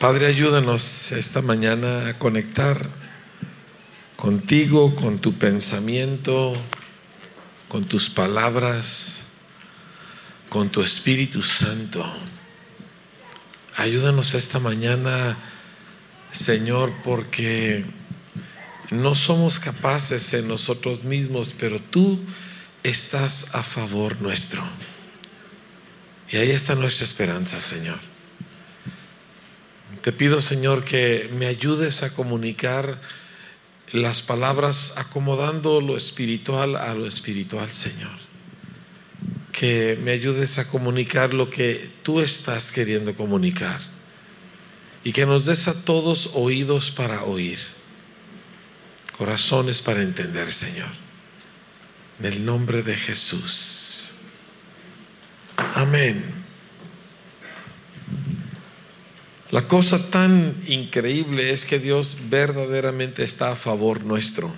Padre, ayúdanos esta mañana a conectar contigo, con tu pensamiento, con tus palabras, con tu Espíritu Santo. Ayúdanos esta mañana, Señor, porque no somos capaces en nosotros mismos, pero tú estás a favor nuestro. Y ahí está nuestra esperanza, Señor. Te pido, Señor, que me ayudes a comunicar las palabras acomodando lo espiritual a lo espiritual, Señor. Que me ayudes a comunicar lo que tú estás queriendo comunicar. Y que nos des a todos oídos para oír, corazones para entender, Señor. En el nombre de Jesús. Amén. La cosa tan increíble es que Dios verdaderamente está a favor nuestro.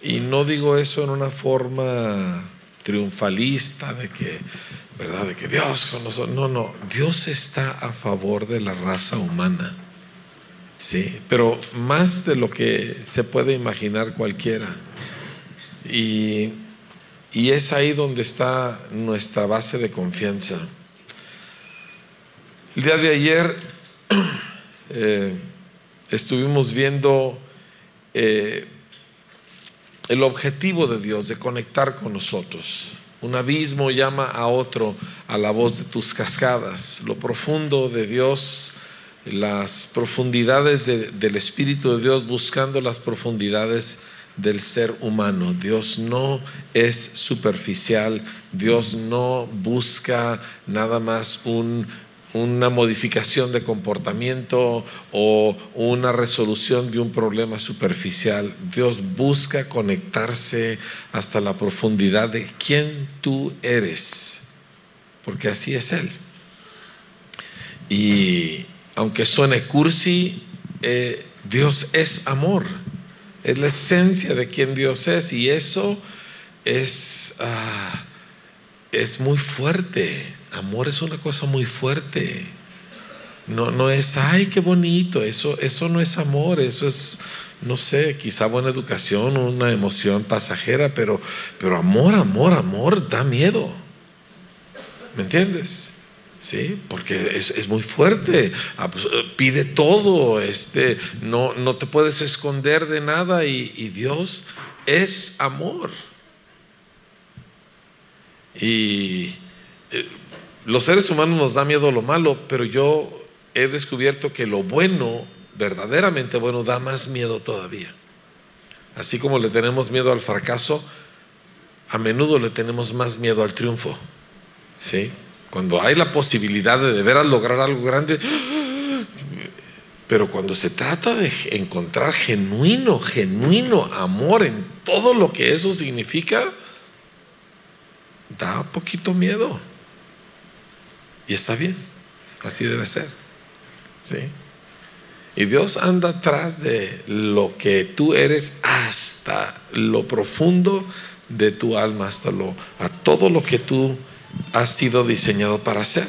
Y no digo eso en una forma triunfalista de que, ¿verdad? De que Dios con nosotros. No, no. Dios está a favor de la raza humana. Sí, pero más de lo que se puede imaginar cualquiera. Y, y es ahí donde está nuestra base de confianza. El día de ayer eh, estuvimos viendo eh, el objetivo de Dios de conectar con nosotros. Un abismo llama a otro a la voz de tus cascadas. Lo profundo de Dios, las profundidades del Espíritu de Dios buscando las profundidades del ser humano. Dios no es superficial, Dios no busca nada más un una modificación de comportamiento o una resolución de un problema superficial. Dios busca conectarse hasta la profundidad de quién tú eres, porque así es Él. Y aunque suene cursi, eh, Dios es amor, es la esencia de quien Dios es y eso es, ah, es muy fuerte Amor es una cosa muy fuerte. No, no es, ay, qué bonito, eso, eso no es amor, eso es, no sé, quizá buena educación, una emoción pasajera, pero, pero amor, amor, amor da miedo. ¿Me entiendes? Sí, porque es, muy fuerte, ah, pues, pide todo, este, no, no te puedes esconder de nada y, y Dios es amor. Y eh, los seres humanos nos da miedo lo malo, pero yo he descubierto que lo bueno, verdaderamente bueno, da más miedo todavía. Así como le tenemos miedo al fracaso, a menudo le tenemos más miedo al triunfo. ¿Sí? Cuando hay la posibilidad de de veras lograr algo grande, pero cuando se trata de encontrar genuino, genuino amor en todo lo que eso significa, da poquito miedo. Y está bien, así debe ser. ¿Sí? Y Dios anda atrás de lo que tú eres hasta lo profundo de tu alma, hasta lo, a todo lo que tú has sido diseñado para hacer.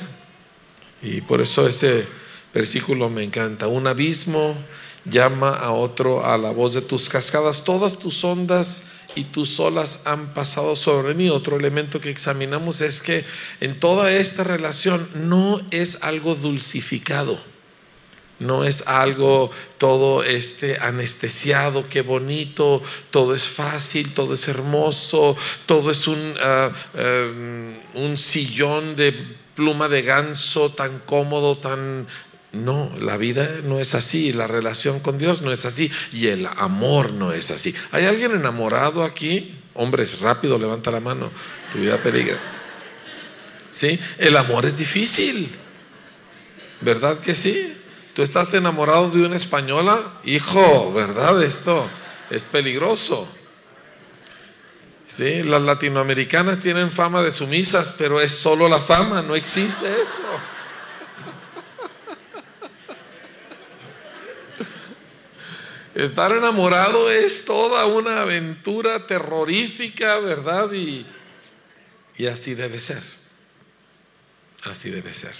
Y por eso ese versículo me encanta. Un abismo llama a otro a la voz de tus cascadas. Todas tus ondas y tus olas han pasado sobre mí. Otro elemento que examinamos es que en toda esta relación no es algo dulcificado. No es algo todo este anestesiado, qué bonito, todo es fácil, todo es hermoso, todo es un, ah, em, un sillón de pluma de ganso tan cómodo, tan no, la vida no es así, la relación con Dios no es así y el amor no es así. ¿Hay alguien enamorado aquí? Hombres, rápido, levanta la mano, tu vida peligra. ¿Sí? El amor es difícil, ¿verdad que sí? Tú estás enamorado de una española, hijo, ¿verdad? Esto es peligroso. Sí, las latinoamericanas tienen fama de sumisas, pero es solo la fama, no existe eso. Estar enamorado es toda una aventura terrorífica, ¿verdad? Y, y así debe ser. Así debe ser.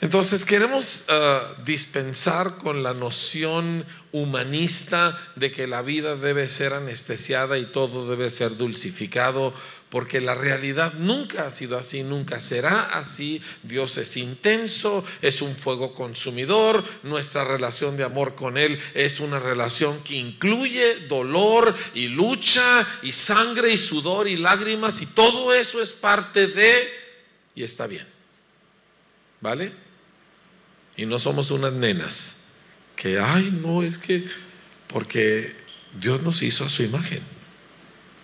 Entonces queremos uh, dispensar con la noción humanista de que la vida debe ser anestesiada y todo debe ser dulcificado, porque la realidad nunca ha sido así, nunca será así. Dios es intenso, es un fuego consumidor, nuestra relación de amor con Él es una relación que incluye dolor y lucha y sangre y sudor y lágrimas y todo eso es parte de y está bien. ¿Vale? Y no somos unas nenas que, ay, no, es que, porque Dios nos hizo a su imagen.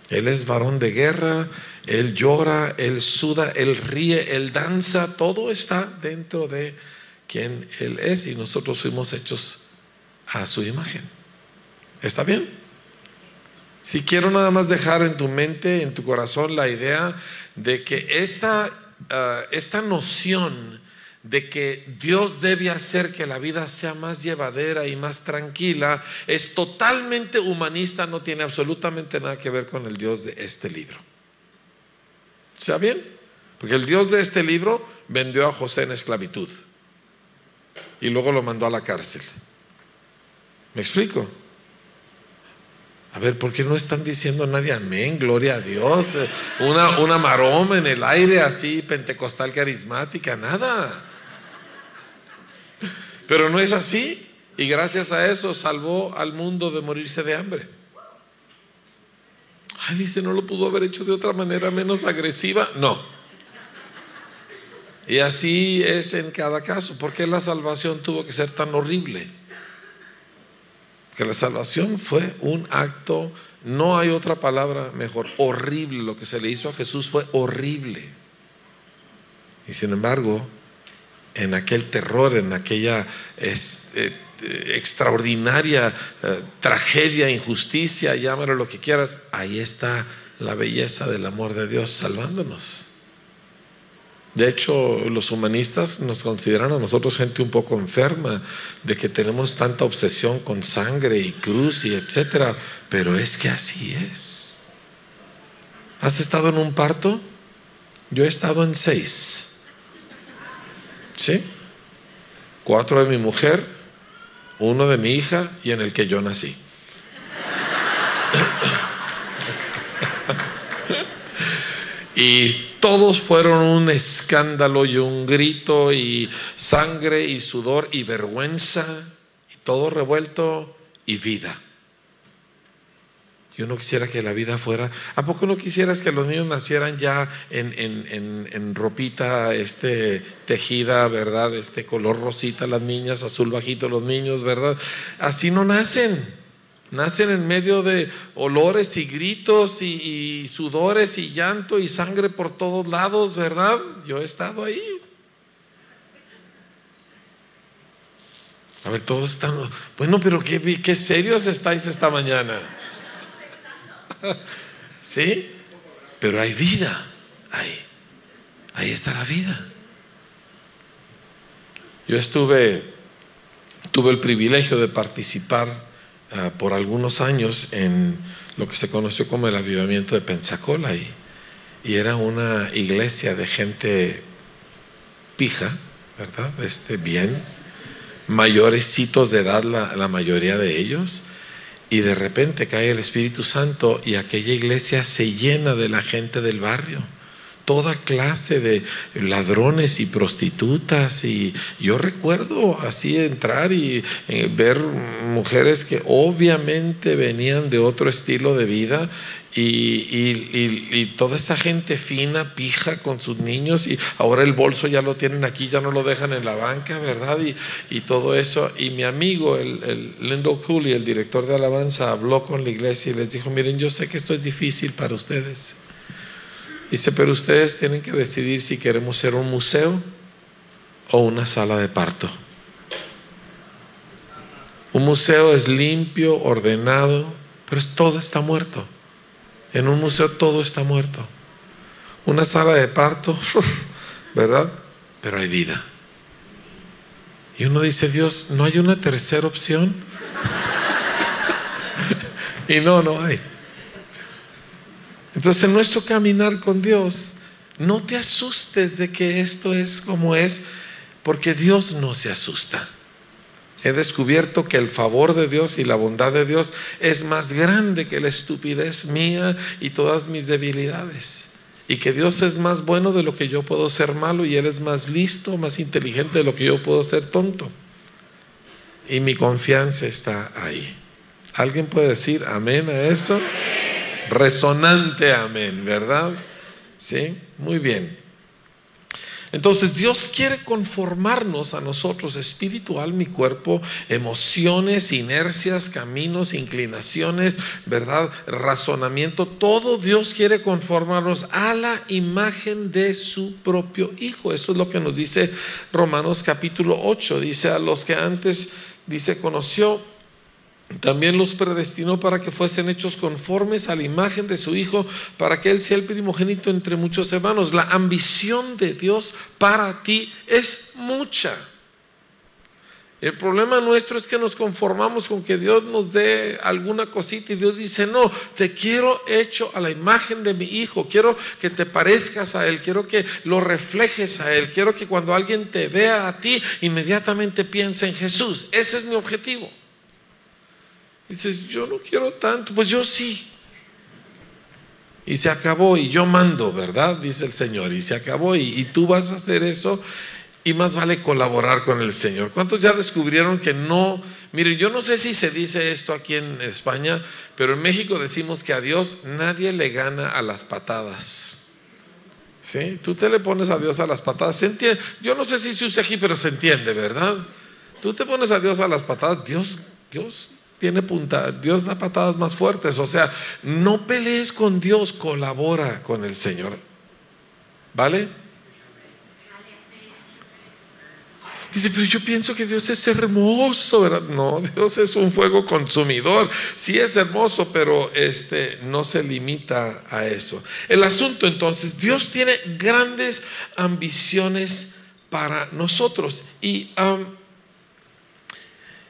Él es varón de guerra, Él llora, Él suda, Él ríe, Él danza, todo está dentro de quien Él es y nosotros fuimos hechos a su imagen. ¿Está bien? Si quiero nada más dejar en tu mente, en tu corazón, la idea de que esta, ah, esta noción de que Dios debe hacer que la vida sea más llevadera y más tranquila, es totalmente humanista, no tiene absolutamente nada que ver con el Dios de este libro. ¿Sea bien? Porque el Dios de este libro vendió a José en esclavitud y luego lo mandó a la cárcel. ¿Me explico? A ver, ¿por qué no están diciendo nadie amén? Gloria a Dios. Una, una maroma en el aire así, pentecostal carismática, nada. Pero no es así. Y gracias a eso salvó al mundo de morirse de hambre. Ay, dice, no lo pudo haber hecho de otra manera menos agresiva. No. Y así es en cada caso. ¿Por qué la salvación tuvo que ser tan horrible? Que la salvación fue un acto, no hay otra palabra mejor, horrible. Lo que se le hizo a Jesús fue horrible. Y sin embargo, en aquel terror, en aquella eh, extraordinaria eh, tragedia, injusticia, llámalo lo que quieras, ahí está la belleza del amor de Dios salvándonos. De hecho, los humanistas nos consideran a nosotros gente un poco enferma, de que tenemos tanta obsesión con sangre y cruz y etcétera, pero es que así es. ¿Has estado en un parto? Yo he estado en seis. ¿Sí? Cuatro de mi mujer, uno de mi hija y en el que yo nací. y todos fueron un escándalo y un grito y sangre y sudor y vergüenza y todo revuelto y vida. Y uno quisiera que la vida fuera. ¿A poco no quisieras que los niños nacieran ya en, en, ropita este, tejida, verdad? Este color rosita, las niñas, azul bajito los niños, ¿verdad? Así no nacen. Nacen en medio de olores y gritos y, y sudores y llanto y sangre por todos lados, ¿verdad? Yo he estado ahí. A ver, todos están. Bueno, pero qué, qué serios estáis esta mañana. ¿Sí? Pero hay vida ahí. Ahí está la vida. Yo estuve, tuve el privilegio de participar ah, por algunos años en lo que se conoció como el avivamiento de Pensacola y, y era una iglesia de gente pija, ¿verdad? Este, bien, mayorecitos de edad la, la mayoría de ellos y de repente cae el Espíritu Santo y aquella iglesia se llena de la gente del barrio. Toda clase de ladrones y prostitutas. Y yo recuerdo así entrar y eh, ver mujeres que obviamente venían de otro estilo de vida y, toda esa gente fina, pija con sus niños y ahora el bolso ya lo tienen aquí, ya no lo dejan en la banca, ¿verdad? Y, todo eso. Y mi amigo, el, el Lindo Cooley, el director de alabanza, habló con la iglesia y les dijo, miren, yo sé que esto es difícil para ustedes. Dice, pero ustedes tienen que decidir si queremos ser un museo o una sala de parto. Un museo es limpio, ordenado, pero todo está muerto. En un museo todo está muerto. Una sala de parto, ¿verdad? Pero hay vida. Y uno dice, Dios, ¿no hay una tercera opción? y no, no hay. Entonces en nuestro caminar con Dios, no te asustes de que esto es como es. Porque Dios no se asusta. He descubierto que el favor de Dios y la bondad de Dios es más grande que la estupidez mía y todas mis debilidades. Y que Dios es más bueno de lo que yo puedo ser malo y Él es más listo, más inteligente de lo que yo puedo ser tonto. Y mi confianza está ahí. ¿Alguien puede decir amén a eso? Resonante amén, ¿verdad? Sí, muy bien. Entonces Dios quiere conformarnos a nosotros, espiritual, mi cuerpo, emociones, inercias, caminos, inclinaciones, ¿verdad? Razonamiento, todo Dios quiere conformarnos a la imagen de su propio Hijo. Eso es lo que nos dice Romanos capítulo 8. Dice a los que antes, dice, conoció también los predestinó para que fuesen hechos conformes a la imagen de su Hijo, para que Él sea el primogénito entre muchos hermanos. La ambición de Dios para ti es mucha. El problema nuestro es que nos conformamos con que Dios nos dé alguna cosita y Dios dice, no, te quiero hecho a la imagen de mi Hijo, quiero que te parezcas a Él, quiero que lo reflejes a Él, quiero que cuando alguien te vea a ti, inmediatamente piense en Jesús. Ese es mi objetivo. Dices, yo no quiero tanto, pues yo sí. Y se acabó y yo mando, ¿verdad? Dice el Señor. Y se acabó y, tú vas a hacer eso y más vale colaborar con el Señor. ¿Cuántos ya descubrieron que no? Miren, yo no sé si se dice esto aquí en España, pero en México decimos que a Dios nadie le gana a las patadas. ¿Sí? Tú te le pones a Dios a las patadas. ¿Se entiende? Yo no sé si se usa aquí, pero se entiende, ¿verdad? Tú te pones a Dios a las patadas, Dios, Dios tiene punta, Dios da patadas más fuertes. O sea, no pelees con Dios, colabora con el Señor. ¿Vale? Dice, pero yo pienso que Dios es hermoso, ¿verdad? No, Dios es un fuego consumidor. Sí es hermoso, pero este no se limita a eso. El asunto entonces, Dios tiene grandes ambiciones para nosotros y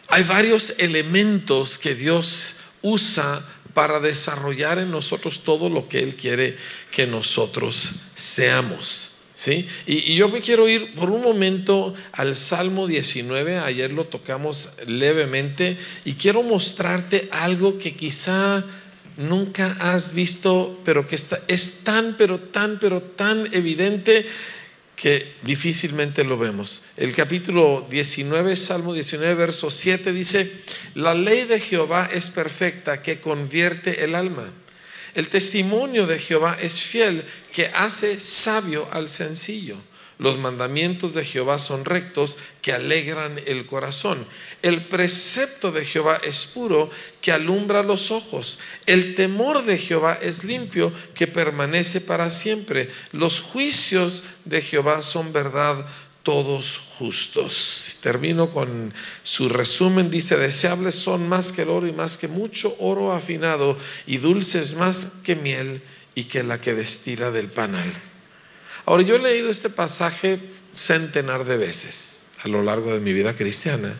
hay varios elementos que Dios usa para desarrollar en nosotros todo lo que Él quiere que nosotros seamos. ¿sí? Y, yo me quiero ir por un momento al Salmo 19, ayer lo tocamos levemente, y quiero mostrarte algo que quizá nunca has visto, pero que está, es tan, pero tan, pero tan evidente que difícilmente lo vemos. El capítulo 19, Salmo 19, verso 7 dice, la ley de Jehová es perfecta que convierte el alma. El testimonio de Jehová es fiel que hace sabio al sencillo. Los mandamientos de Jehová son rectos que alegran el corazón. El precepto de Jehová es puro que alumbra los ojos. El temor de Jehová es limpio que permanece para siempre. Los juicios de Jehová son verdad todos justos. Termino con su resumen. Dice, deseables son más que el oro y más que mucho oro afinado y dulces más que miel y que la que destila del panal. Ahora, yo he leído este pasaje centenar de veces a lo largo de mi vida cristiana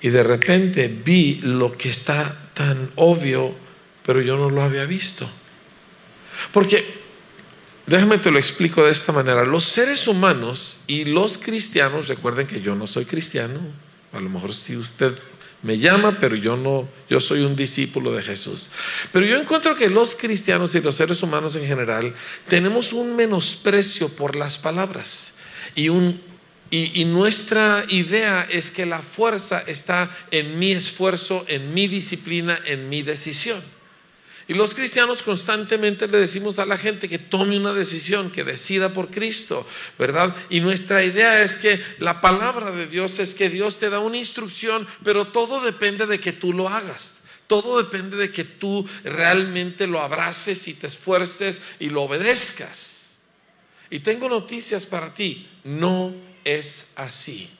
y de repente vi lo que está tan obvio, pero yo no lo había visto. Porque, déjame te lo explico de esta manera, los seres humanos y los cristianos, recuerden que yo no soy cristiano, a lo mejor si usted me llama, pero yo no, yo soy un discípulo de Jesús. Pero yo encuentro que los cristianos y los seres humanos en general tenemos un menosprecio por las palabras y un y, nuestra idea es que la fuerza está en mi esfuerzo, en mi disciplina, en mi decisión. Y los cristianos constantemente le decimos a la gente que tome una decisión, que decida por Cristo, ¿verdad? Y nuestra idea es que la palabra de Dios es que Dios te da una instrucción, pero todo depende de que tú lo hagas. Todo depende de que tú realmente lo abraces y te esfuerces y lo obedezcas. Y tengo noticias para ti. No es así.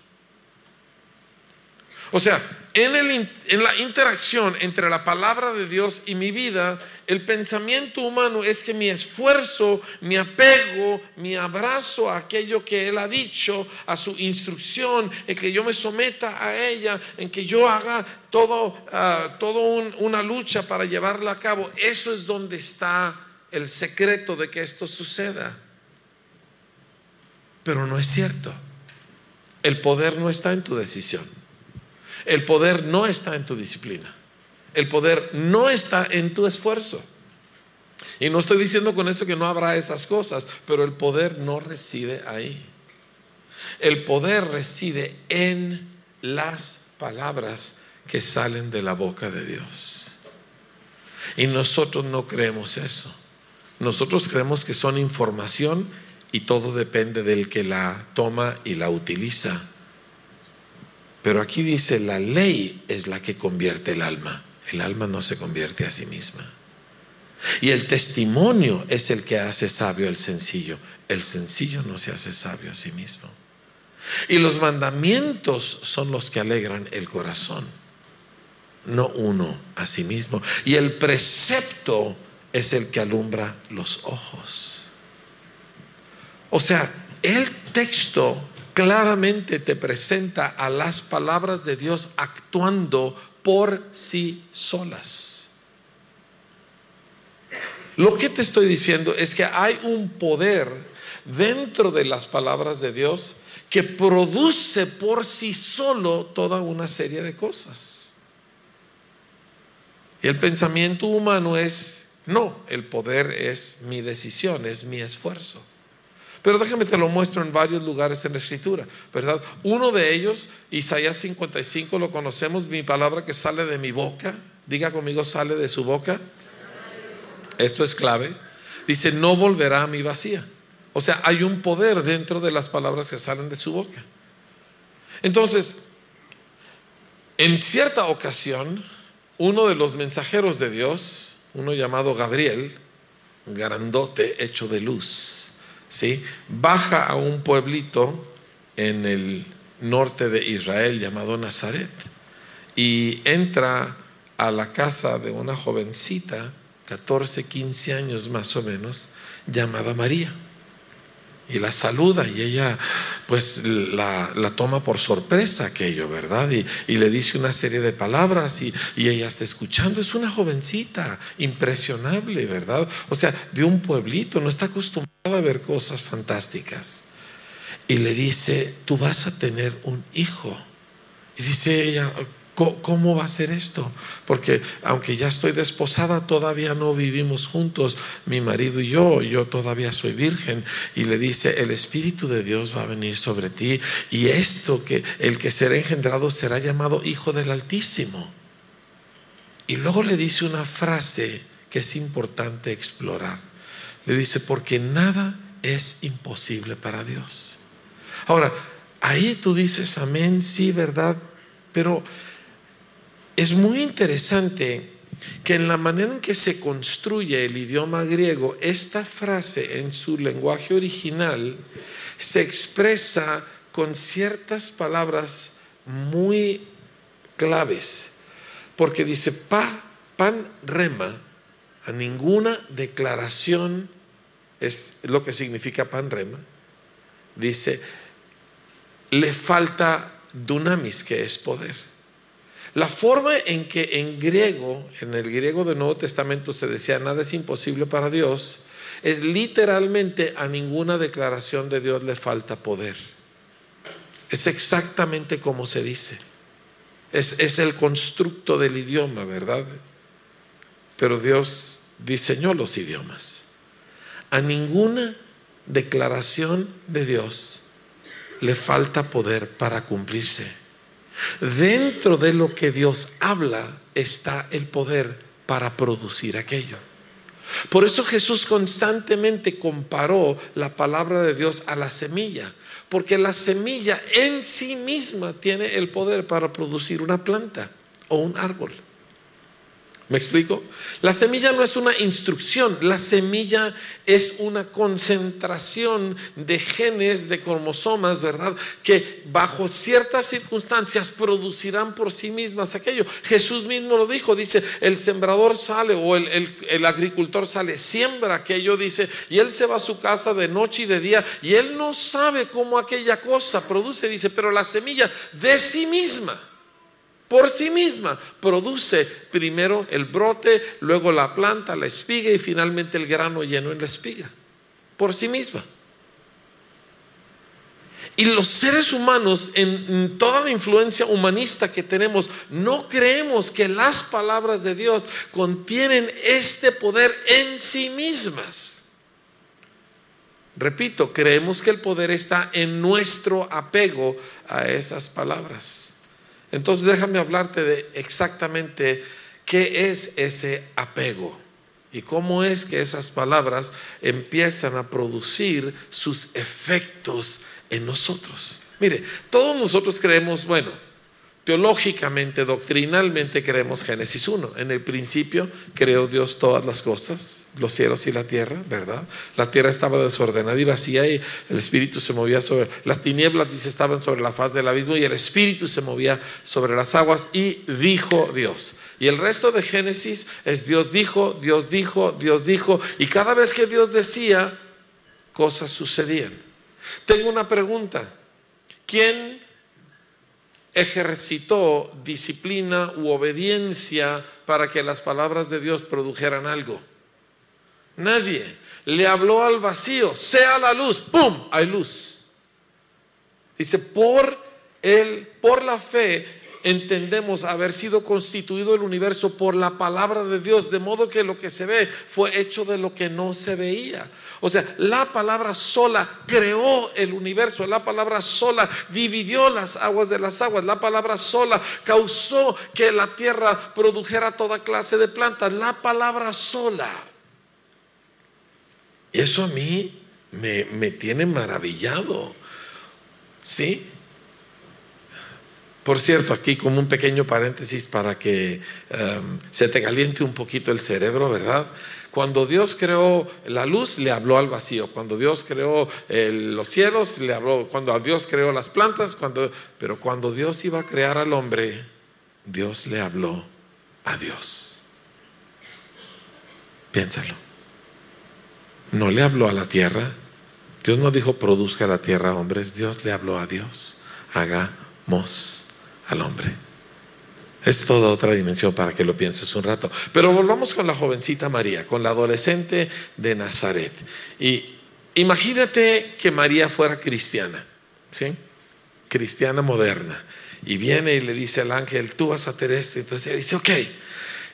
O sea, en, la interacción entre la palabra de Dios y mi vida, el pensamiento humano es que mi esfuerzo, mi apego, mi abrazo a aquello que Él ha dicho, a su instrucción, en que yo me someta a ella, en que yo haga todo, ah, todo una lucha para llevarla a cabo, eso es donde está el secreto de que esto suceda. Pero no es cierto. El poder no está en tu decisión. El poder no está en tu disciplina. El poder no está en tu esfuerzo. Y no estoy diciendo con esto que no habrá esas cosas, pero el poder no reside ahí. El poder reside en las palabras que salen de la boca de Dios. Y nosotros no creemos eso. Nosotros creemos que son información y todo depende del que la toma y la utiliza. Pero aquí dice, la ley es la que convierte el alma. El alma no se convierte a sí misma. Y el testimonio es el que hace sabio al sencillo. El sencillo no se hace sabio a sí mismo. Y los mandamientos son los que alegran el corazón, no uno a sí mismo. Y el precepto es el que alumbra los ojos. O sea, el texto claramente te presenta a las palabras de Dios actuando por sí solas. Lo que te estoy diciendo es que hay un poder dentro de las palabras de Dios que produce por sí solo toda una serie de cosas. Y el pensamiento humano es, no, el poder es mi decisión, es mi esfuerzo. Pero déjame te lo muestro en varios lugares en la escritura, ¿verdad? Uno de ellos, Isaías 55, lo conocemos, mi palabra que sale de mi boca, diga conmigo, sale de su boca. Esto es clave. Dice, no volverá a mi vacía. O sea, hay un poder dentro de las palabras que salen de su boca. Entonces, en cierta ocasión, uno de los mensajeros de Dios, uno llamado Gabriel, grandote hecho de luz, ¿sí? baja a un pueblito en el norte de Israel llamado Nazaret y entra a la casa de una jovencita, 14, 15 años más o menos, llamada María y la saluda y ella pues la, toma por sorpresa aquello, ¿verdad? Y, le dice una serie de palabras y, y, ella está escuchando. Es una jovencita impresionable, ¿verdad? O sea, de un pueblito, no está acostumbrada a ver cosas fantásticas. Y le dice, tú vas a tener un hijo. Y dice ella, ¿Cómo va a ser esto? Porque aunque ya estoy desposada, todavía no vivimos juntos, mi marido y yo, yo todavía soy virgen. Y le dice, el Espíritu de Dios va a venir sobre ti y esto que el que será engendrado será llamado Hijo del Altísimo. Y luego le dice una frase que es importante explorar. Le dice, porque nada es imposible para Dios. Ahora, ahí tú dices, amén, sí, ¿verdad? Pero es muy interesante que en la manera en que se construye el idioma griego, esta frase en su lenguaje original se expresa con ciertas palabras muy claves, porque dice pa, pan rema, a ninguna declaración es lo que significa pan rema, dice, le falta dunamis, que es poder. La forma en que en griego, en el griego del Nuevo Testamento se decía nada es imposible para Dios, es literalmente a ninguna declaración de Dios le falta poder. Es exactamente como se dice. Es, es el constructo del idioma, ¿verdad? Pero Dios diseñó los idiomas. A ninguna declaración de Dios le falta poder para cumplirse. Dentro de lo que Dios habla está el poder para producir aquello. Por eso Jesús constantemente comparó la palabra de Dios a la semilla, porque la semilla en sí misma tiene el poder para producir una planta o un árbol. ¿Me explico? La semilla no es una instrucción, la semilla es una concentración de genes, de cromosomas, ¿verdad? Que bajo ciertas circunstancias producirán por sí mismas aquello. Jesús mismo lo dijo, dice, el sembrador sale o el, el agricultor sale, siembra aquello, dice, y él se va a su casa de noche y de día, y él no sabe cómo aquella cosa produce, dice, pero la semilla de sí misma por sí misma produce primero el brote, luego la planta, la espiga y finalmente el grano lleno en la espiga. Por sí misma. Y los seres humanos, en toda la influencia humanista que tenemos, no creemos que las palabras de Dios contienen este poder en sí mismas. Repito, creemos que el poder está en nuestro apego a esas palabras. Entonces déjame hablarte de exactamente qué es ese apego y cómo es que esas palabras empiezan a producir sus efectos en nosotros. Mire, todos nosotros creemos, bueno, teológicamente, doctrinalmente creemos Génesis 1. En el principio creó Dios todas las cosas, los cielos y la tierra, ¿verdad? La tierra estaba desordenada y vacía y el Espíritu se movía sobre las tinieblas, dice, estaban sobre la faz del abismo y el Espíritu se movía sobre las aguas y dijo Dios. Y el resto de Génesis es Dios dijo, Dios dijo, Dios dijo, y cada vez que Dios decía, cosas sucedían. Tengo una pregunta. ¿Quién ejercitó disciplina u obediencia para que las palabras de Dios produjeran algo? Nadie. Le habló al vacío, sea la luz, ¡pum! Hay luz. Dice, por el, por la fe entendemos haber sido constituido el universo por la palabra de Dios, de modo que lo que se ve fue hecho de lo que no se veía. O sea, la palabra sola creó el universo, la palabra sola dividió las aguas de las aguas, la palabra sola causó que la tierra produjera toda clase de plantas, la palabra sola. Y eso a mí me, me tiene maravillado. ¿Sí? Por cierto, aquí como un pequeño paréntesis para que em, se te caliente un poquito el cerebro, ¿verdad? Cuando Dios creó la luz, le habló al vacío. Cuando Dios creó los cielos, le habló. Cuando Dios creó las plantas, cuando, pero cuando Dios iba a crear al hombre, Dios le habló a Dios. Piénsalo. No le habló a la tierra. Dios no dijo produzca la tierra hombres. Dios le habló a Dios. Hagamos al hombre. Es toda otra dimensión para que lo pienses un rato. Pero volvamos con la jovencita María, con la adolescente de Nazaret. Y imagínate que María fuera cristiana, ¿sí? Cristiana moderna. Y viene y le dice al ángel, tú vas a hacer esto. Y entonces ella dice, ok,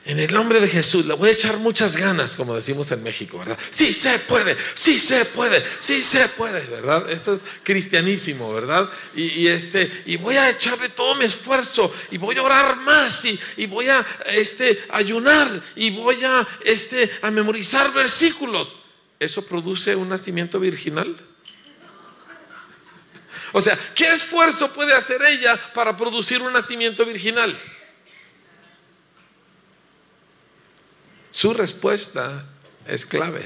en el nombre de Jesús le voy a echar muchas ganas, como decimos en México, ¿verdad? Sí se puede, sí se puede, sí se puede, ¿verdad? Eso es cristianísimo, ¿verdad? Y, este, y voy a echarle todo mi esfuerzo y voy a orar más y, y voy a este, ayunar y voy a, este, a memorizar versículos. ¿Eso produce un nacimiento virginal? O sea, ¿qué esfuerzo puede hacer ella para producir un nacimiento virginal? Su respuesta es clave.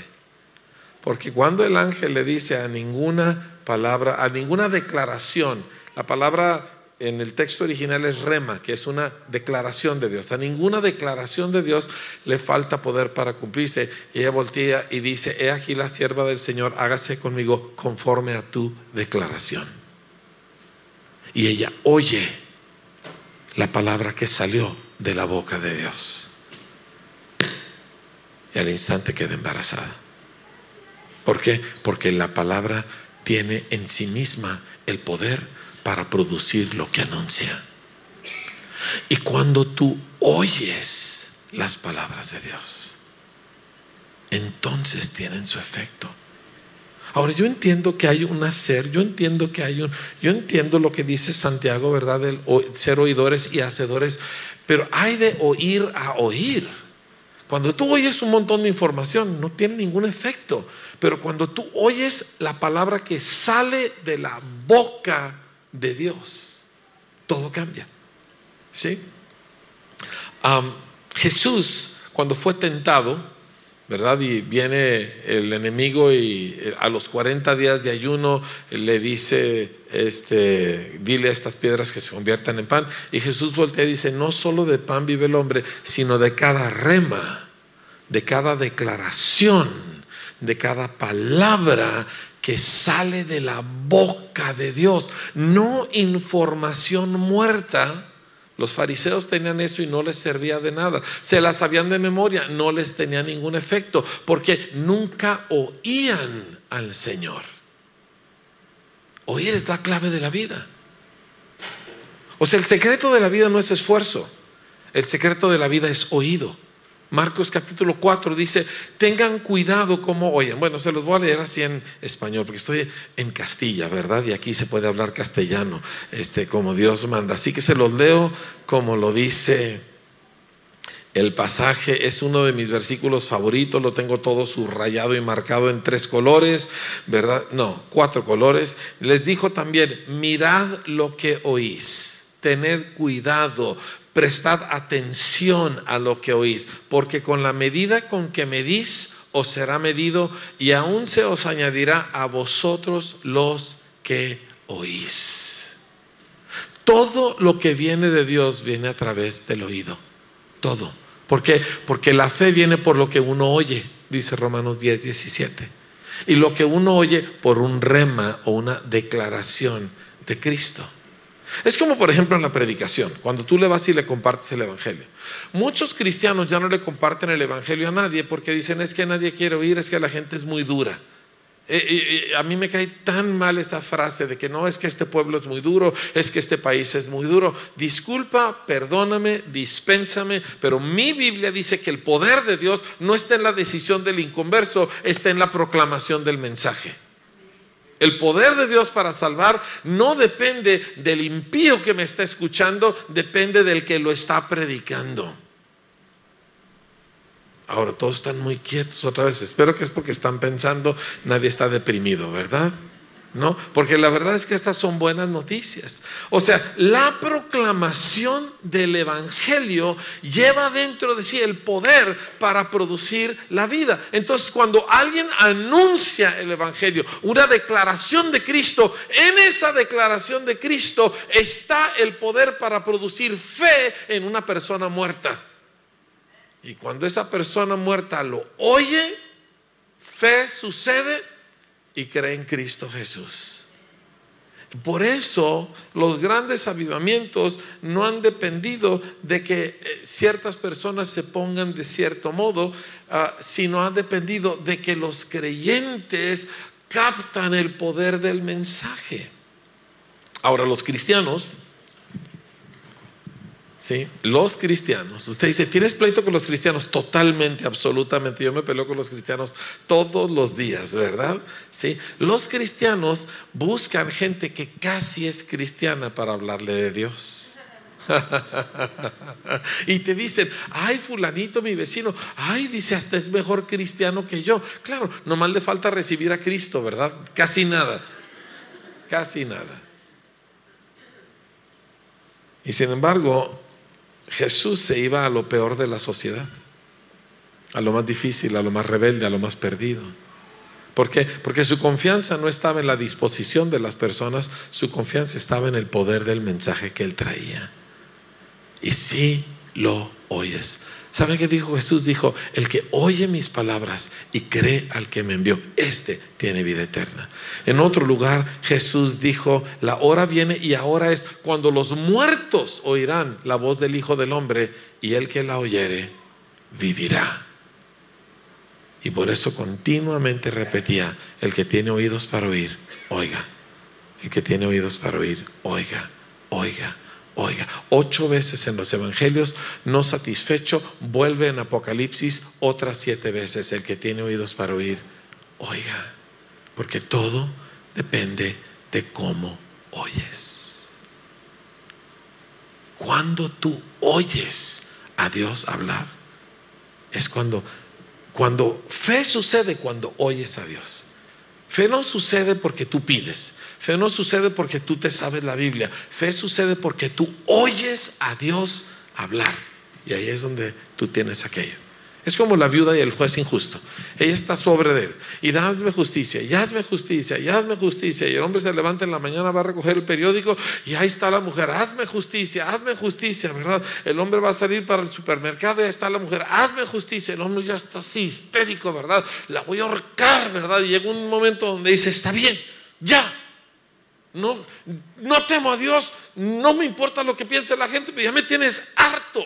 Porque cuando el ángel le dice a ninguna palabra, a ninguna declaración, la palabra en el texto original es rema, que es una declaración de Dios. A ninguna declaración de Dios le falta poder para cumplirse. Ella voltea y dice, he aquí la sierva del Señor, hágase conmigo conforme a tu declaración. Y ella oye la palabra que salió de la boca de Dios y al instante queda embarazada. ¿Por qué? Porque la palabra tiene en sí misma el poder para producir lo que anuncia. Y cuando tú oyes las palabras de Dios, entonces tienen su efecto. Ahora yo entiendo que hay un hacer, yo entiendo que hay un, yo entiendo lo que dice Santiago, ¿verdad? El ser oidores y hacedores, pero hay de oír a oír. Cuando tú oyes un montón de información, no tiene ningún efecto. Pero cuando tú oyes la palabra que sale de la boca de Dios, todo cambia. ¿Sí? Jesús, cuando fue tentado, ¿verdad? Y viene el enemigo y eh, a los 40 días de ayuno le dice, este, dile a estas piedras que se conviertan en pan. Y Jesús voltea y dice, no solo de pan vive el hombre, sino de cada rema, de cada declaración, de cada palabra que sale de la boca de Dios, no información muerta los fariseos tenían eso y no les servía de nada. Se las sabían de memoria, no les tenía ningún efecto, porque nunca oían al Señor. Oír es la clave de la vida. O sea, el secreto de la vida no es esfuerzo, el secreto de la vida es oído. Marcos capítulo 4 dice, tengan cuidado como oyen. Bueno, se los voy a leer así en español, porque estoy en Castilla, ¿verdad? Y aquí se puede hablar castellano, este, como Dios manda. Así que se los leo como lo dice el pasaje. Es uno de mis versículos favoritos, lo tengo todo subrayado y marcado en tres colores, ¿verdad? No, cuatro colores. Les dijo también, mirad lo que oís, tened cuidado prestad atención a lo que oís, porque con la medida con que medís os será medido y aún se os añadirá a vosotros los que oís. Todo lo que viene de Dios viene a través del oído. Todo. ¿Por qué? Porque la fe viene por lo que uno oye, dice Romanos 10, 17. Y lo que uno oye por un rema o una declaración de Cristo. Es como por ejemplo en la predicación, cuando tú le vas y le compartes el Evangelio. Muchos cristianos ya no le comparten el Evangelio a nadie porque dicen es que nadie quiere oír, es que la gente es muy dura. Eh, eh, eh, a mí me cae tan mal esa frase de que no es que este pueblo es muy duro, es que este país es muy duro. Disculpa, perdóname, dispénsame, pero mi Biblia dice que el poder de Dios no está en la decisión del inconverso, está en la proclamación del mensaje. El poder de Dios para salvar no depende del impío que me está escuchando, depende del que lo está predicando. Ahora todos están muy quietos otra vez. Espero que es porque están pensando, nadie está deprimido, ¿verdad? ¿No? Porque la verdad es que estas son buenas noticias. O sea, la proclamación del Evangelio lleva dentro de sí el poder para producir la vida. Entonces, cuando alguien anuncia el Evangelio, una declaración de Cristo, en esa declaración de Cristo está el poder para producir fe en una persona muerta. Y cuando esa persona muerta lo oye, fe sucede y cree en Cristo Jesús. Por eso los grandes avivamientos no han dependido de que eh, ciertas personas se pongan de cierto modo, ah, sino han dependido de que los creyentes captan el poder del mensaje. Ahora los cristianos ¿sí? Los cristianos, usted dice, ¿tienes pleito con los cristianos? Totalmente, absolutamente. Yo me peleo con los cristianos todos los días, ¿verdad? ¿Sí? Los cristianos buscan gente que casi es cristiana para hablarle de Dios. y te dicen, ay, fulanito, mi vecino, ay, dice, hasta es mejor cristiano que yo. Claro, nomás le falta recibir a Cristo, ¿verdad? Casi nada, casi nada. Y sin embargo, Jesús se iba a lo peor de la sociedad, a lo más difícil, a lo más rebelde, a lo más perdido. ¿Por qué? Porque su confianza no estaba en la disposición de las personas, su confianza estaba en el poder del mensaje que él traía. Y si lo oyes, ¿Sabe qué dijo Jesús? Dijo, el que oye mis palabras y cree al que me envió, este tiene vida eterna. En otro lugar, Jesús dijo, la hora viene y ahora es cuando los muertos oirán la voz del Hijo del Hombre y el que la oyere vivirá. Y por eso continuamente repetía, el que tiene oídos para oír, oiga. El que tiene oídos para oír, oiga, oiga. Oiga, ocho veces en los evangelios, no satisfecho, vuelve en Apocalipsis otras siete veces. El que tiene oídos para oír, oiga, porque todo depende de cómo oyes. Cuando tú oyes a Dios hablar, es cuando, cuando fe sucede cuando oyes a Dios. Fe no sucede porque tú pides. Fe no sucede porque tú te sabes la Biblia. Fe sucede porque tú oyes a Dios hablar. Y ahí es donde tú tienes aquello. Es como la viuda y el juez injusto. Ella está sobre de él. Y hazme justicia, y hazme justicia, y hazme justicia. Y el hombre se levanta en la mañana, va a recoger el periódico y ahí está la mujer. Hazme justicia, hazme justicia, ¿verdad? El hombre va a salir para el supermercado y ahí está la mujer. Hazme justicia. El hombre ya está así, histérico, ¿verdad? La voy a ahorcar, ¿verdad? Y llega un momento donde dice, está bien, ya. No, no temo a Dios, no me importa lo que piense la gente, pero ya me tienes harto.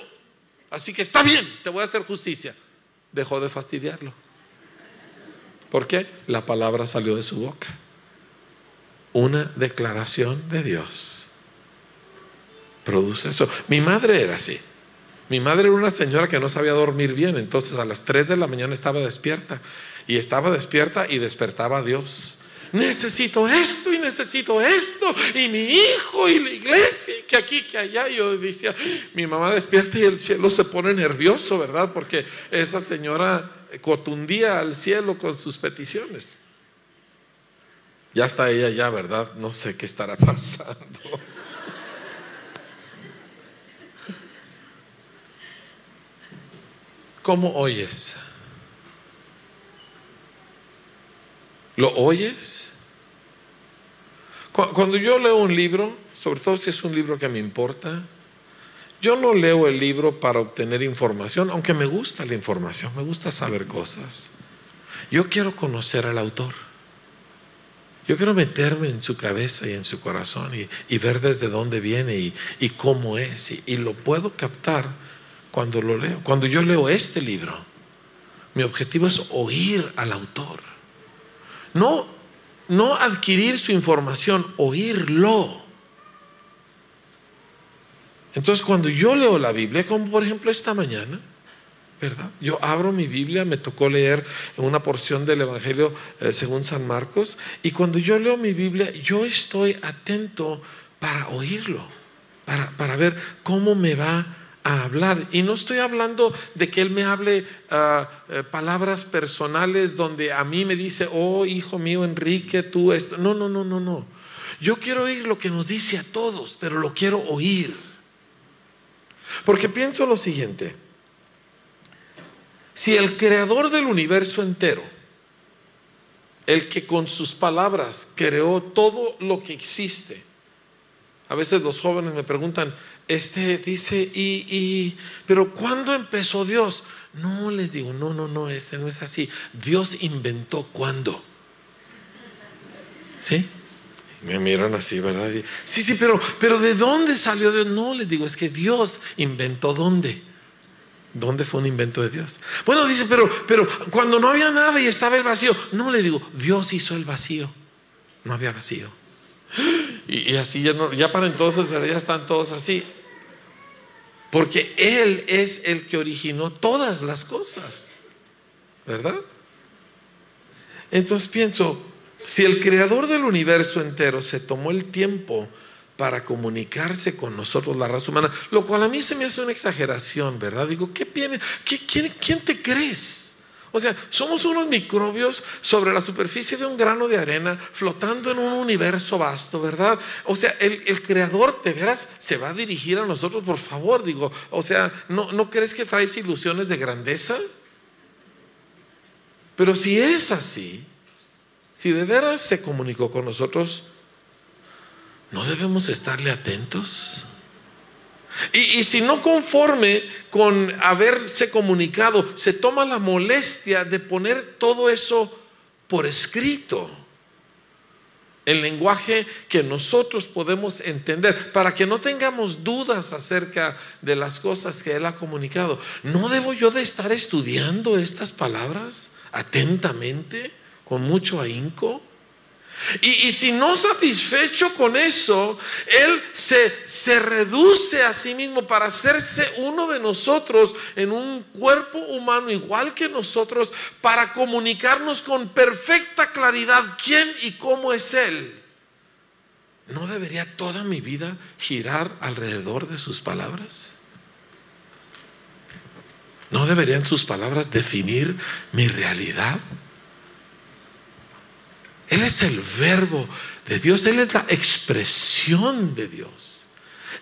Así que está bien, te voy a hacer justicia. Dejó de fastidiarlo. ¿Por qué? La palabra salió de su boca. una declaración de Dios produce eso. Mi madre era así. Mi madre era una señora que no sabía dormir bien, entonces a las 3 de la mañana estaba despierta y estaba despierta y despertaba a Dios. Necesito esto y necesito esto y mi hijo y la iglesia y que aquí, que allá. Yo decía, mi mamá despierta y el cielo se pone nervioso, ¿verdad? Porque esa señora cotundía al cielo con sus peticiones. Ya está ella ya, ¿verdad? No sé qué estará pasando. ¿Cómo oyes? ¿Lo oyes? Cuando yo leo un libro, sobre todo si es un libro que me importa, yo no leo el libro para obtener información, aunque me gusta la información, me gusta saber cosas. Yo quiero conocer al autor. Yo quiero meterme en su cabeza y en su corazón y, ver desde dónde viene y, cómo es. y lo puedo captar cuando lo leo. Cuando yo leo este libro, mi objetivo es oír al autor. No, no adquirir su información, oírlo. Entonces, cuando yo leo la Biblia, como por ejemplo esta mañana, ¿verdad? Yo abro mi Biblia, me tocó leer una porción del Evangelio eh, según San Marcos, y cuando yo leo mi Biblia, yo estoy atento para oírlo, para, para ver cómo me va a hablar. Y no estoy hablando de que Él me hable ah, eh, palabras personales donde a mí me dice, oh hijo mío Enrique, tú esto. No, no, no, no, no. Yo quiero oír lo que nos dice a todos, pero lo quiero oír. Porque pienso lo siguiente. Si el creador del universo entero, el que con sus palabras creó todo lo que existe, a veces los jóvenes me preguntan, este dice, y, y, pero ¿cuándo empezó Dios? No, les digo, no, no, no, ese no es así. Dios inventó cuándo. ¿Sí? Me miran así, ¿verdad? Sí, sí, pero, pero ¿de dónde salió Dios? No, les digo, es que Dios inventó dónde. ¿Dónde fue un invento de Dios? Bueno, dice, pero, pero cuando no había nada y estaba el vacío. No, le digo, Dios hizo el vacío. No había vacío. Y, así ya, no, ya para entonces ya están todos así. Porque Él es el que originó todas las cosas. ¿Verdad? Entonces pienso, si el creador del universo entero se tomó el tiempo para comunicarse con nosotros, la raza humana, lo cual a mí se me hace una exageración, ¿verdad? Digo, ¿qué, viene? quién, ¿quién te crees? O sea, somos unos microbios sobre la superficie de un grano de arena flotando en un universo vasto, ¿verdad? O sea, el, creador de veras se va a dirigir a nosotros, por favor, digo. O sea, ¿no, ¿no crees que traes ilusiones de grandeza? Pero si es así, si de veras se comunicó con nosotros, ¿no debemos estarle atentos? Y, si no conforme con haberse comunicado, se toma la molestia de poner todo eso por escrito, en lenguaje que nosotros podemos entender, para que no tengamos dudas acerca de las cosas que Él ha comunicado. ¿No debo yo de estar estudiando estas palabras atentamente, con mucho ahínco? Y, si no satisfecho con eso, Él se, se reduce a sí mismo para hacerse uno de nosotros en un cuerpo humano igual que nosotros, para comunicarnos con perfecta claridad quién y cómo es Él. ¿No debería toda mi vida girar alrededor de sus palabras? ¿No deberían sus palabras definir mi realidad? Él es el verbo de Dios, Él es la expresión de Dios.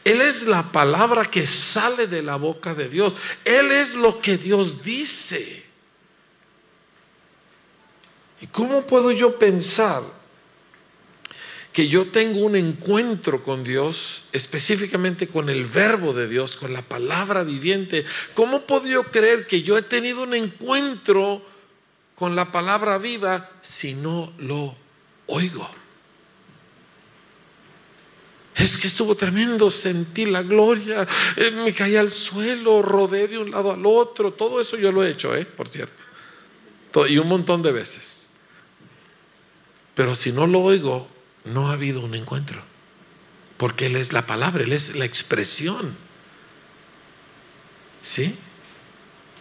Él es la palabra que sale de la boca de Dios. Él es lo que Dios dice. ¿Y cómo puedo yo pensar que yo tengo un encuentro con Dios, específicamente con el verbo de Dios, con la palabra viviente? ¿Cómo puedo yo creer que yo he tenido un encuentro con la palabra viva si no lo oigo. Es que estuvo tremendo, sentí la gloria, eh, me caí al suelo, rodé de un lado al otro, todo eso yo lo he hecho, ¿eh? por cierto, y un montón de veces. Pero si no lo oigo, no ha habido un encuentro. Porque Él es la palabra, Él es la expresión. ¿Sí?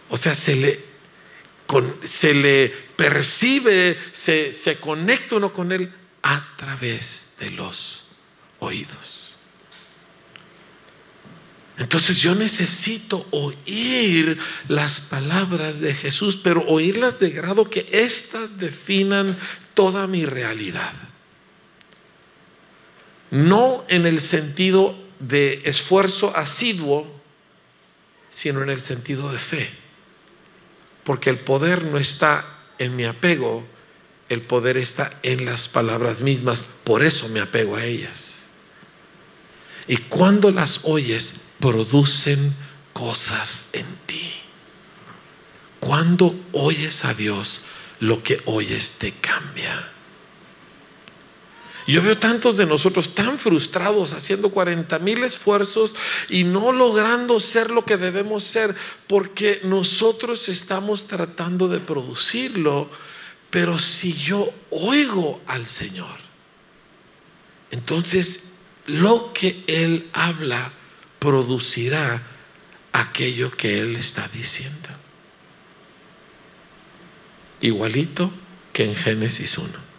O sea, se le, se le percibe, se, se conecta uno con Él a través de los oídos. Entonces yo necesito oír las palabras de Jesús, pero oírlas de grado que éstas definan toda mi realidad. No en el sentido de esfuerzo asiduo, sino en el sentido de fe. Porque el poder no está en mi apego, el poder está en las palabras mismas, por eso me apego a ellas. Y cuando las oyes, producen cosas en ti. Cuando oyes a Dios, lo que oyes te cambia. Yo veo tantos de nosotros tan frustrados haciendo 40 mil esfuerzos y no logrando ser lo que debemos ser porque nosotros estamos tratando de producirlo, pero si yo oigo al Señor, entonces lo que Él habla producirá aquello que Él está diciendo. Igualito que en Génesis 1.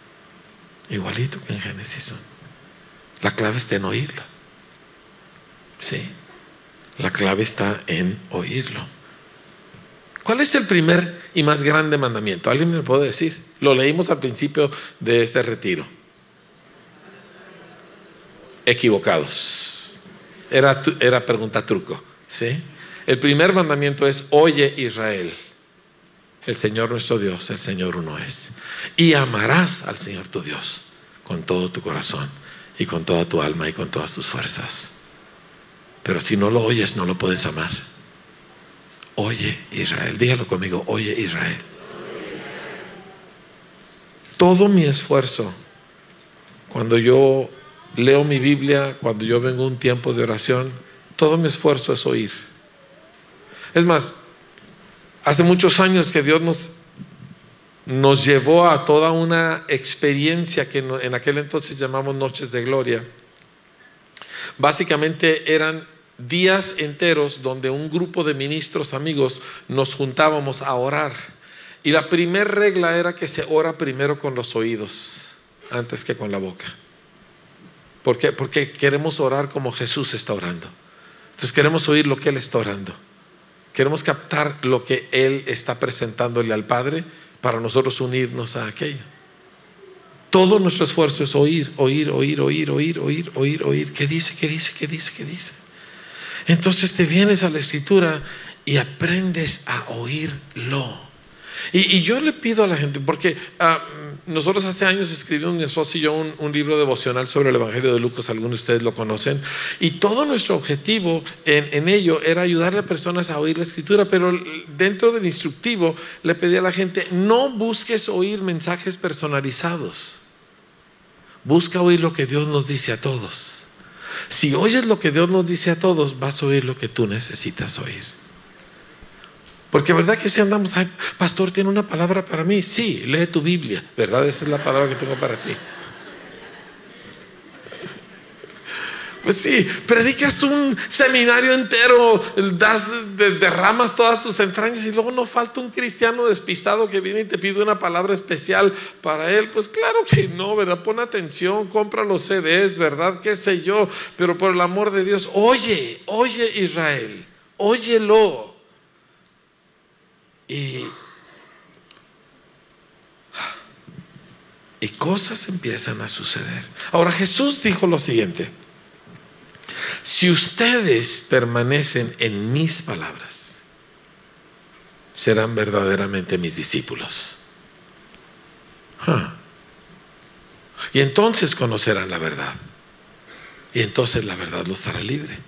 Igualito que en Génesis 1. La clave está en oírlo. Sí. La clave está en oírlo. ¿Cuál es el primer y más grande mandamiento? ¿Alguien me lo puede decir? Lo leímos al principio de este retiro. Equivocados. Era, era pregunta truco. ¿sí? El primer mandamiento es, oye Israel, el Señor nuestro Dios, el Señor uno es. Y amarás al Señor tu Dios con todo tu corazón y con toda tu alma y con todas tus fuerzas. Pero si no lo oyes, no lo puedes amar. Oye Israel, dígalo conmigo, oye Israel. Todo mi esfuerzo, cuando yo leo mi Biblia, cuando yo vengo un tiempo de oración, todo mi esfuerzo es oír. Es más, hace muchos años que Dios nos, nos llevó a toda una experiencia que en aquel entonces llamamos Noches de Gloria. Básicamente eran días enteros donde un grupo de ministros amigos nos juntábamos a orar. Y la primera regla era que se ora primero con los oídos, antes que con la boca. ¿Por qué? Porque queremos orar como Jesús está orando. Entonces queremos oír lo que Él está orando. Queremos captar lo que Él está presentándole al Padre para nosotros unirnos a aquello. Todo nuestro esfuerzo es oír, oír, oír, oír, oír, oír, oír, oír. ¿Qué dice? ¿Qué dice? ¿Qué dice? ¿Qué dice? Entonces te vienes a la escritura y aprendes a oírlo. Y, yo le pido a la gente, porque ah, nosotros hace años escribimos mi esposo y yo un, libro devocional sobre el Evangelio de Lucas, algunos de ustedes lo conocen, y todo nuestro objetivo en, en, ello era ayudarle a personas a oír la escritura, pero dentro del instructivo le pedí a la gente, no busques oír mensajes personalizados, busca oír lo que Dios nos dice a todos. Si oyes lo que Dios nos dice a todos, vas a oír lo que tú necesitas oír. Porque verdad que si andamos, Ay, pastor, tiene una palabra para mí. Sí, lee tu Biblia, ¿verdad? Esa es la palabra que tengo para ti. Pues sí, predicas un seminario entero, das, derramas todas tus entrañas y luego no falta un cristiano despistado que viene y te pide una palabra especial para él. Pues claro que no, ¿verdad? Pon atención, compra los CDs, ¿verdad? ¿Qué sé yo? Pero por el amor de Dios, oye, oye Israel, óyelo. Y, y cosas empiezan a suceder. Ahora Jesús dijo lo siguiente, si ustedes permanecen en mis palabras, serán verdaderamente mis discípulos. Y entonces conocerán la verdad. Y entonces la verdad los hará libre.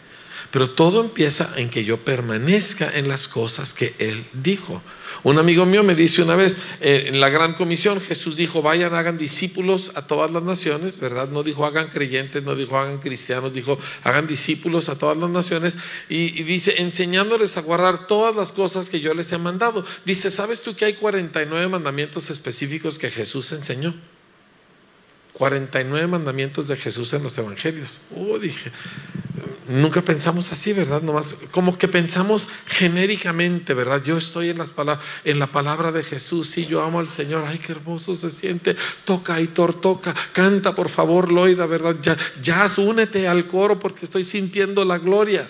Pero todo empieza en que yo permanezca en las cosas que Él dijo. Un amigo mío me dice una vez, eh, en la gran comisión Jesús dijo, vayan, hagan discípulos a todas las naciones, ¿verdad? No dijo hagan creyentes, no dijo hagan cristianos, dijo hagan discípulos a todas las naciones y, y dice, enseñándoles a guardar todas las cosas que yo les he mandado. Dice, ¿sabes tú que hay 49 mandamientos específicos que Jesús enseñó? 49 mandamientos de Jesús en los evangelios. Oh, dije, nunca pensamos así, ¿verdad? Nomás como que pensamos genéricamente, ¿verdad? Yo estoy en, las en la palabra de Jesús, sí, yo amo al Señor, ay, qué hermoso se siente, toca, Aitor, toca, canta, por favor, Loida, ¿verdad? Ya, ya únete al coro porque estoy sintiendo la gloria.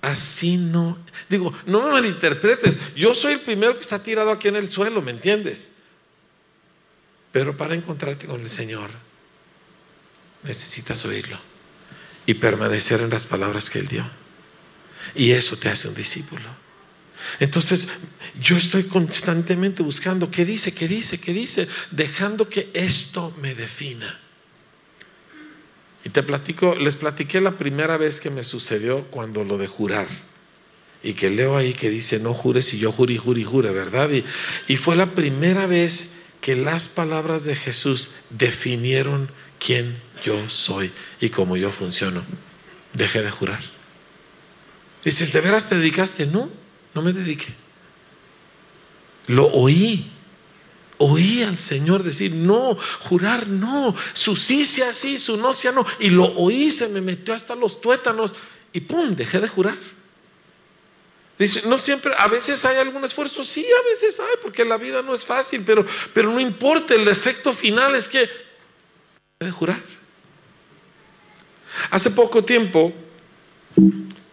Así no, digo, no me malinterpretes, yo soy el primero que está tirado aquí en el suelo, ¿me entiendes? Pero para encontrarte con el Señor, necesitas oírlo y permanecer en las palabras que Él dio. Y eso te hace un discípulo. Entonces, yo estoy constantemente buscando qué dice, qué dice, qué dice, dejando que esto me defina. Y te platico, les platiqué la primera vez que me sucedió cuando lo de jurar. Y que leo ahí que dice, no jures y yo jure y jure y jure, ¿verdad? Y, y fue la primera vez que las palabras de Jesús definieron quién yo soy y cómo yo funciono. Dejé de jurar. Dices, ¿de veras te dedicaste? No, no me dediqué. Lo oí. Oí al Señor decir, no, jurar no, su sí sea sí, su no sea no. Y lo oí, se me metió hasta los tuétanos y pum, dejé de jurar. Dice, no siempre, a veces hay algún esfuerzo, sí, a veces hay, porque la vida no es fácil, pero, pero no importa, el efecto final es que de jurar. Hace poco tiempo,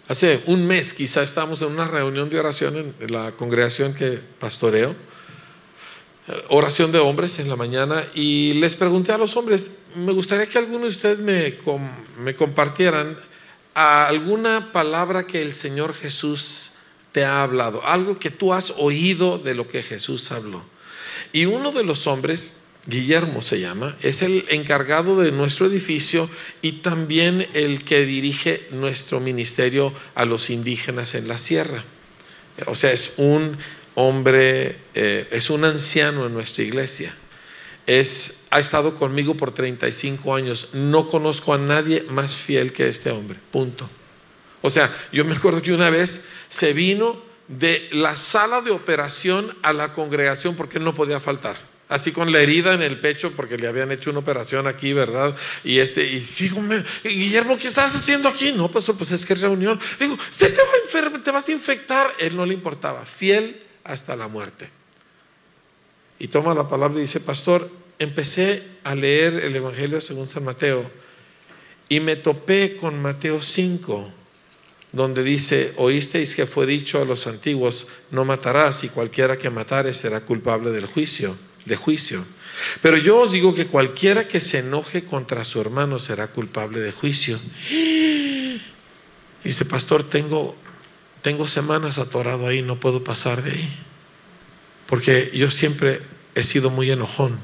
hace un mes quizá, estábamos en una reunión de oración en la congregación que pastoreo, eh, oración de hombres en la mañana, y les pregunté a los hombres, me gustaría que algunos de ustedes me compartieran alguna palabra que el Señor Jesús te ha hablado, algo que tú has oído de lo que Jesús habló. Y uno de los hombres, Guillermo se llama, es el encargado de nuestro edificio y también el que dirige nuestro ministerio a los indígenas en la sierra. O sea, es un hombre, eh, es un anciano en nuestra iglesia. Es, ha estado conmigo por 35 años. No conozco a nadie más fiel que este hombre. Punto. O sea, yo me acuerdo que una vez se vino de la sala de operación a la congregación porque no podía faltar. Así con la herida en el pecho porque le habían hecho una operación aquí, ¿verdad? Y este, y digo, Guillermo, ¿qué estás haciendo aquí? No, pastor, pues es que es reunión. Digo, se te va a enfermar, te vas a infectar. Él no le importaba, fiel hasta la muerte. Y toma la palabra y dice, pastor, empecé a leer el Evangelio según San Mateo y me topé con Mateo 5 donde dice, oísteis que fue dicho a los antiguos, no matarás y cualquiera que matare será culpable del juicio, de juicio. Pero yo os digo que cualquiera que se enoje contra su hermano será culpable de juicio. Dice, pastor, tengo, tengo semanas atorado ahí, no puedo pasar de ahí. Porque yo siempre he sido muy enojón.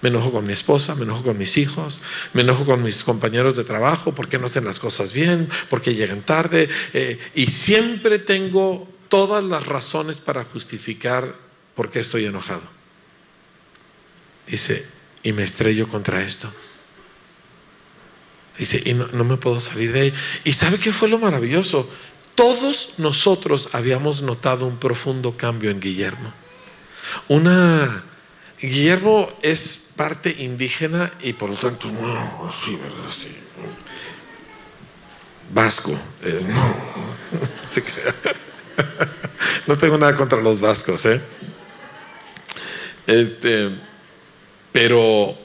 Me enojo con mi esposa, me enojo con mis hijos, me enojo con mis compañeros de trabajo porque no hacen las cosas bien, porque llegan tarde. Eh, y siempre tengo todas las razones para justificar por qué estoy enojado. Dice, y me estrello contra esto. Dice, y no, no me puedo salir de ahí. ¿Y sabe qué fue lo maravilloso? Todos nosotros habíamos notado un profundo cambio en Guillermo. Una... Guillermo es parte indígena y por lo tanto, no, sí, ¿verdad? Sí. Vasco, eh, no, no tengo nada contra los vascos, ¿eh? Este, pero,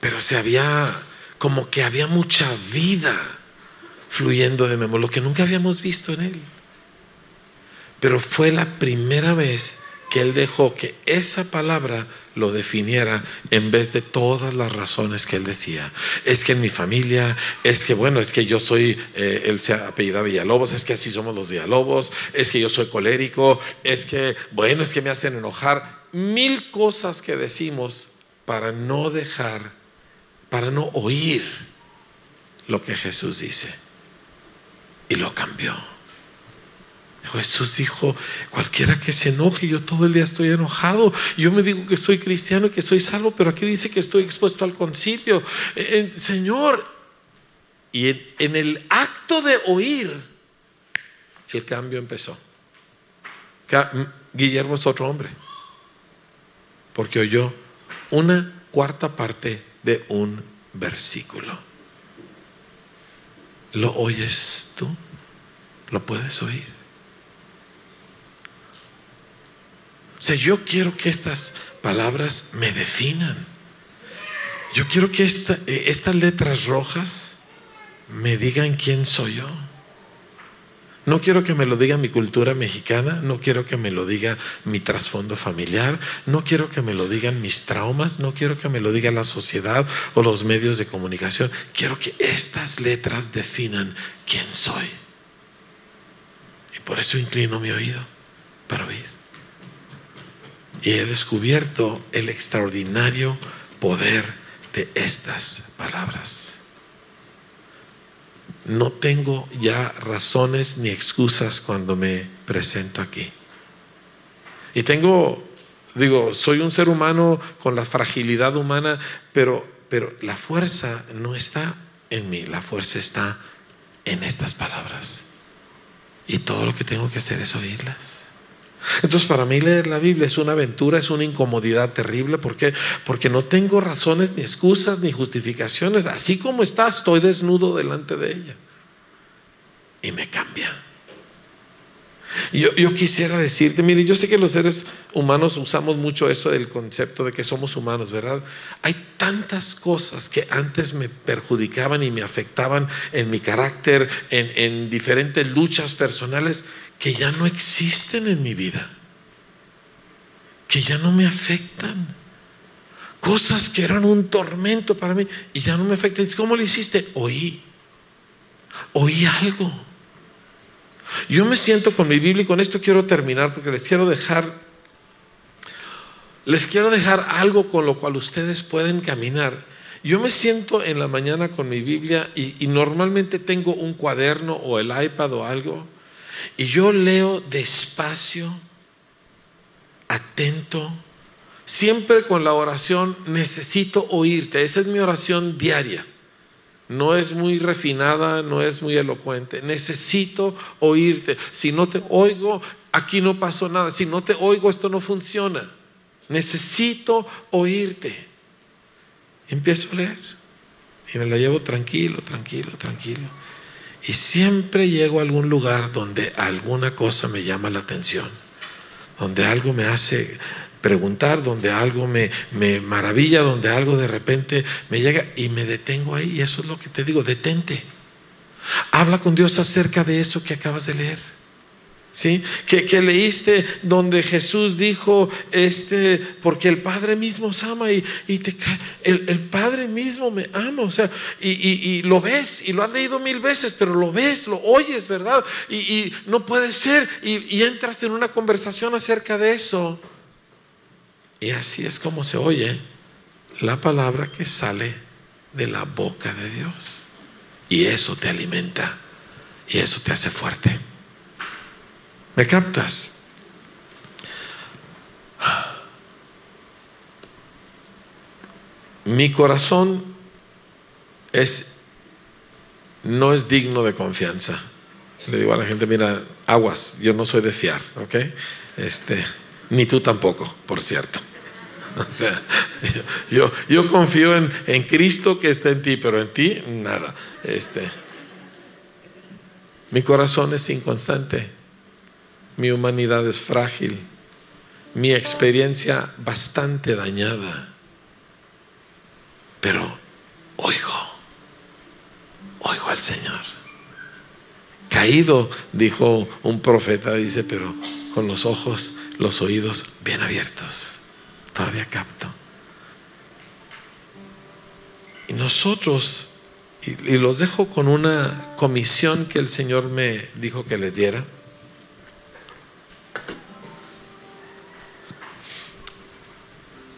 pero se había, como que había mucha vida fluyendo de Memo, lo que nunca habíamos visto en él. Pero fue la primera vez que él dejó que esa palabra lo definiera en vez de todas las razones que él decía. Es que en mi familia, es que bueno, es que yo soy, eh, él se apellida Villalobos, es que así somos los Villalobos, es que yo soy colérico, es que bueno, es que me hacen enojar. Mil cosas que decimos para no dejar, para no oír lo que Jesús dice. Y lo cambió. Jesús dijo, cualquiera que se enoje, yo todo el día estoy enojado, yo me digo que soy cristiano y que soy salvo, pero aquí dice que estoy expuesto al concilio. Eh, eh, Señor, y en, el acto de oír, el cambio empezó. Guillermo es otro hombre, porque oyó una cuarta parte de un versículo. ¿Lo oyes tú? ¿Lo puedes oír? O sea, yo quiero que estas palabras me definan. Yo quiero que esta, eh, estas letras rojas me digan quién soy yo. No quiero que me lo diga mi cultura mexicana, no quiero que me lo diga mi trasfondo familiar, no quiero que me lo digan mis traumas, no quiero que me lo diga la sociedad o los medios de comunicación. Quiero que estas letras definan quién soy. Y por eso inclino mi oído para oír. Y he descubierto el extraordinario poder de estas palabras no tengo ya razones ni excusas cuando me presento aquí. Y tengo, digo, soy un ser humano con la fragilidad humana, pero, pero la fuerza no está en mí, la fuerza está en estas palabras. Y todo lo que tengo que hacer es oírlas. Entonces para mí leer la Biblia es una aventura, es una incomodidad terrible. ¿Por qué? Porque no tengo razones, ni excusas, ni justificaciones. Así como está, estoy desnudo delante de ella. Y me cambia. Yo, yo, quisiera decirte, mire, yo sé que los seres humanos usamos mucho eso del concepto de que somos humanos, ¿verdad? Hay tantas cosas que antes me perjudicaban y me afectaban en mi carácter, en, en diferentes luchas personales, que ya no existen en mi vida, que ya no me afectan. Cosas que eran un tormento para mí y ya no me afectan. ¿Cómo lo hiciste? Oí. Oí algo. Yo me siento con mi Biblia y con esto quiero terminar porque les quiero dejar les quiero dejar algo con lo cual ustedes pueden caminar. Yo me siento en la mañana con mi Biblia y, y normalmente tengo un cuaderno o el iPad o algo y yo leo despacio, atento, siempre con la oración, necesito oírte. Esa es mi oración diaria. No es muy refinada, no es muy elocuente. Necesito oírte. Si no te oigo, aquí no pasó nada. Si no te oigo, esto no funciona. Necesito oírte. Empiezo a leer y me la llevo tranquilo, tranquilo, tranquilo. Y siempre llego a algún lugar donde alguna cosa me llama la atención, donde algo me hace preguntar, donde algo me, me maravilla, donde algo de repente me llega y me detengo ahí. Y eso es lo que te digo, detente. Habla con Dios acerca de eso que acabas de leer. ¿Sí? Que, leíste donde Jesús dijo, este, porque el Padre mismo os ama y, te, el, el, Padre mismo me ama, o sea, y, lo ves y lo has leído mil veces, pero lo ves, lo oyes, ¿verdad? Y, no puede ser, y entras en una conversación acerca de eso. Y así es como se oye la palabra que sale de la boca de Dios. Y eso te alimenta, y eso te hace fuerte. ¿Me captas? Mi corazón es no es digno de confianza. Le digo a la gente, mira, aguas, yo no soy de fiar, ¿ok? Este, ni tú tampoco, por cierto. Yo, yo confío en, en, Cristo que está en ti, pero en ti nada. Este, mi corazón es inconstante mi humanidad es frágil, mi experiencia bastante dañada, pero oigo, oigo al Señor. Caído, dijo un profeta, dice, pero con los ojos, los oídos bien abiertos. Todavía capto. Y nosotros, y, los dejo con una comisión que el Señor me dijo que les diera.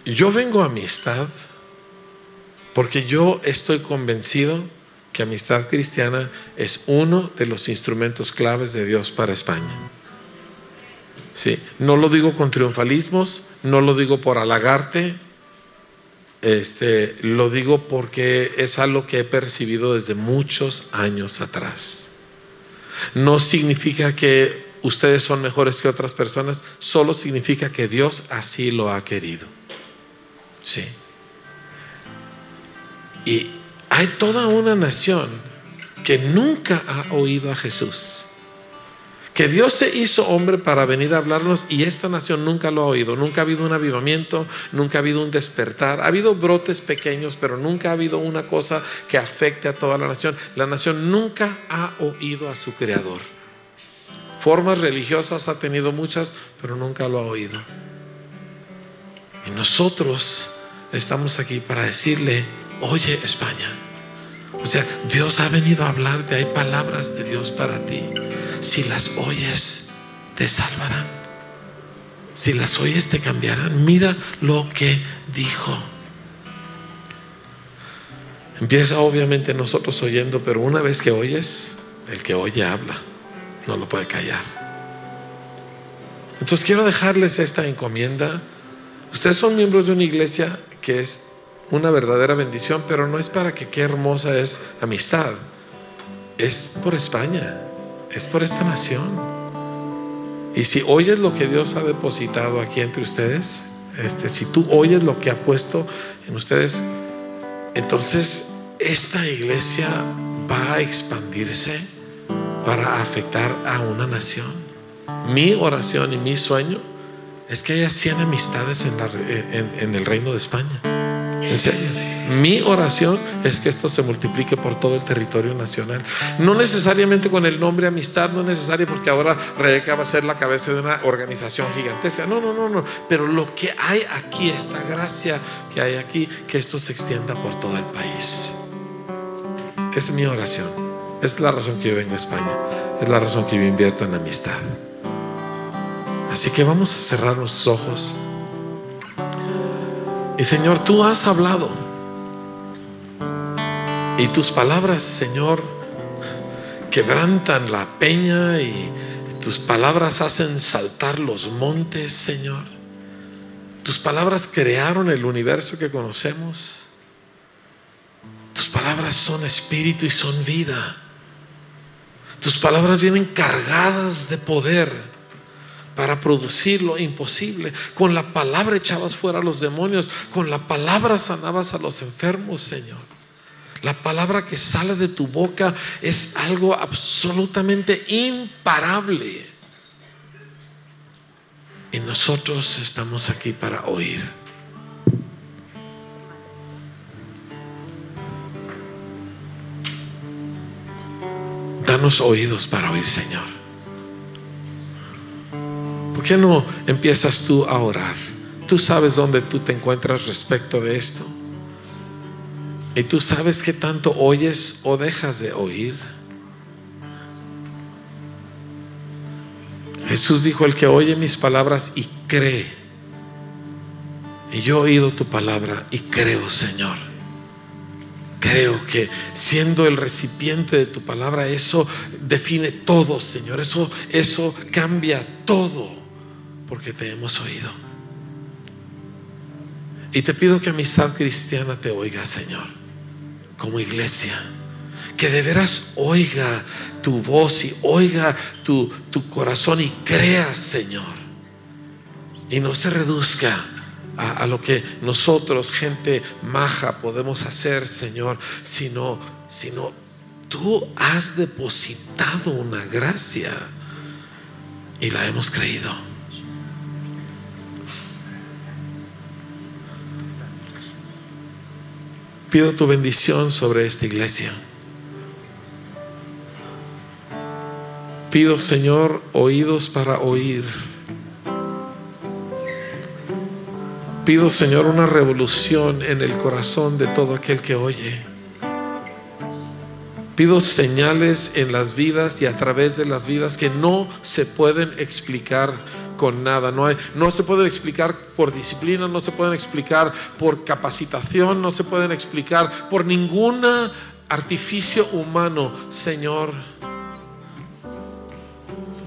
Yo vengo a amistad porque yo estoy convencido que amistad cristiana es uno de los instrumentos claves de Dios para España. Sí, no lo digo con triunfalismos, no lo digo por halagarte, este, lo digo porque es algo que he percibido desde muchos años atrás. No significa que ustedes son mejores que otras personas, solo significa que Dios así lo ha querido. Sí. Y hay toda una nación que nunca ha oído a Jesús. Que Dios se hizo hombre para venir a hablarnos y esta nación nunca lo ha oído. Nunca ha habido un avivamiento, nunca ha habido un despertar. Ha habido brotes pequeños, pero nunca ha habido una cosa que afecte a toda la nación. La nación nunca ha oído a su Creador. Formas religiosas ha tenido muchas, pero nunca lo ha oído. Y nosotros estamos aquí para decirle, oye España. O sea, Dios ha venido a hablarte, hay palabras de Dios para ti. Si las oyes, te salvarán. Si las oyes, te cambiarán. Mira lo que dijo. Empieza obviamente nosotros oyendo, pero una vez que oyes, el que oye habla, no lo puede callar. Entonces quiero dejarles esta encomienda. Ustedes son miembros de una iglesia que es una verdadera bendición, pero no es para que qué hermosa es amistad. Es por España, es por esta nación. Y si oyes lo que Dios ha depositado aquí entre ustedes, este, si tú oyes lo que ha puesto en ustedes, entonces esta iglesia va a expandirse para afectar a una nación. Mi oración y mi sueño es que haya 100 amistades en, en el reino de España. En serio. Mi oración es que esto se multiplique por todo el territorio nacional. No necesariamente con el nombre amistad, no necesario porque ahora Rebeca va a ser la cabeza de una organización gigantesca. No, no, no, no. Pero lo que hay aquí, esta gracia que hay aquí, que esto se extienda por todo el país. Es mi oración. Es la razón que yo vengo a España. Es la razón que yo invierto en amistad. Así que vamos a cerrar los ojos. Y Señor, tú has hablado. Y tus palabras, Señor, quebrantan la peña y tus palabras hacen saltar los montes, Señor. Tus palabras crearon el universo que conocemos. Tus palabras son espíritu y son vida. Tus palabras vienen cargadas de poder para producir lo imposible. Con la palabra echabas fuera a los demonios, con la palabra sanabas a los enfermos, Señor. La palabra que sale de tu boca es algo absolutamente imparable. Y nosotros estamos aquí para oír. Danos oídos para oír, Señor. ¿Por qué no empiezas tú a orar? Tú sabes dónde tú te encuentras respecto de esto. Y tú sabes que tanto oyes o dejas de oír. Jesús dijo, el que oye mis palabras y cree. Y yo he oído tu palabra y creo, Señor. Creo que siendo el recipiente de tu palabra, eso define todo, Señor. Eso, eso cambia todo porque te hemos oído. Y te pido que amistad cristiana te oiga, Señor, como iglesia. Que de veras oiga tu voz y oiga tu, tu corazón y crea, Señor. Y no se reduzca a, a, lo que nosotros, gente maja, podemos hacer, Señor, sino, sino tú has depositado una gracia y la hemos creído. Pido tu bendición sobre esta iglesia. Pido, Señor, oídos para oír. Pido, Señor, una revolución en el corazón de todo aquel que oye. Pido señales en las vidas y a través de las vidas que no se pueden explicar con nada. No, se puede explicar por disciplina, no se pueden explicar por capacitación, no se pueden explicar por ningún artificio humano. Señor,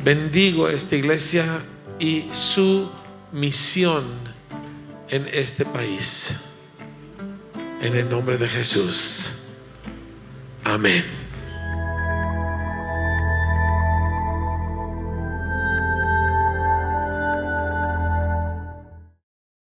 bendigo esta iglesia y su misión en este país. En el nombre de Jesús. Amén.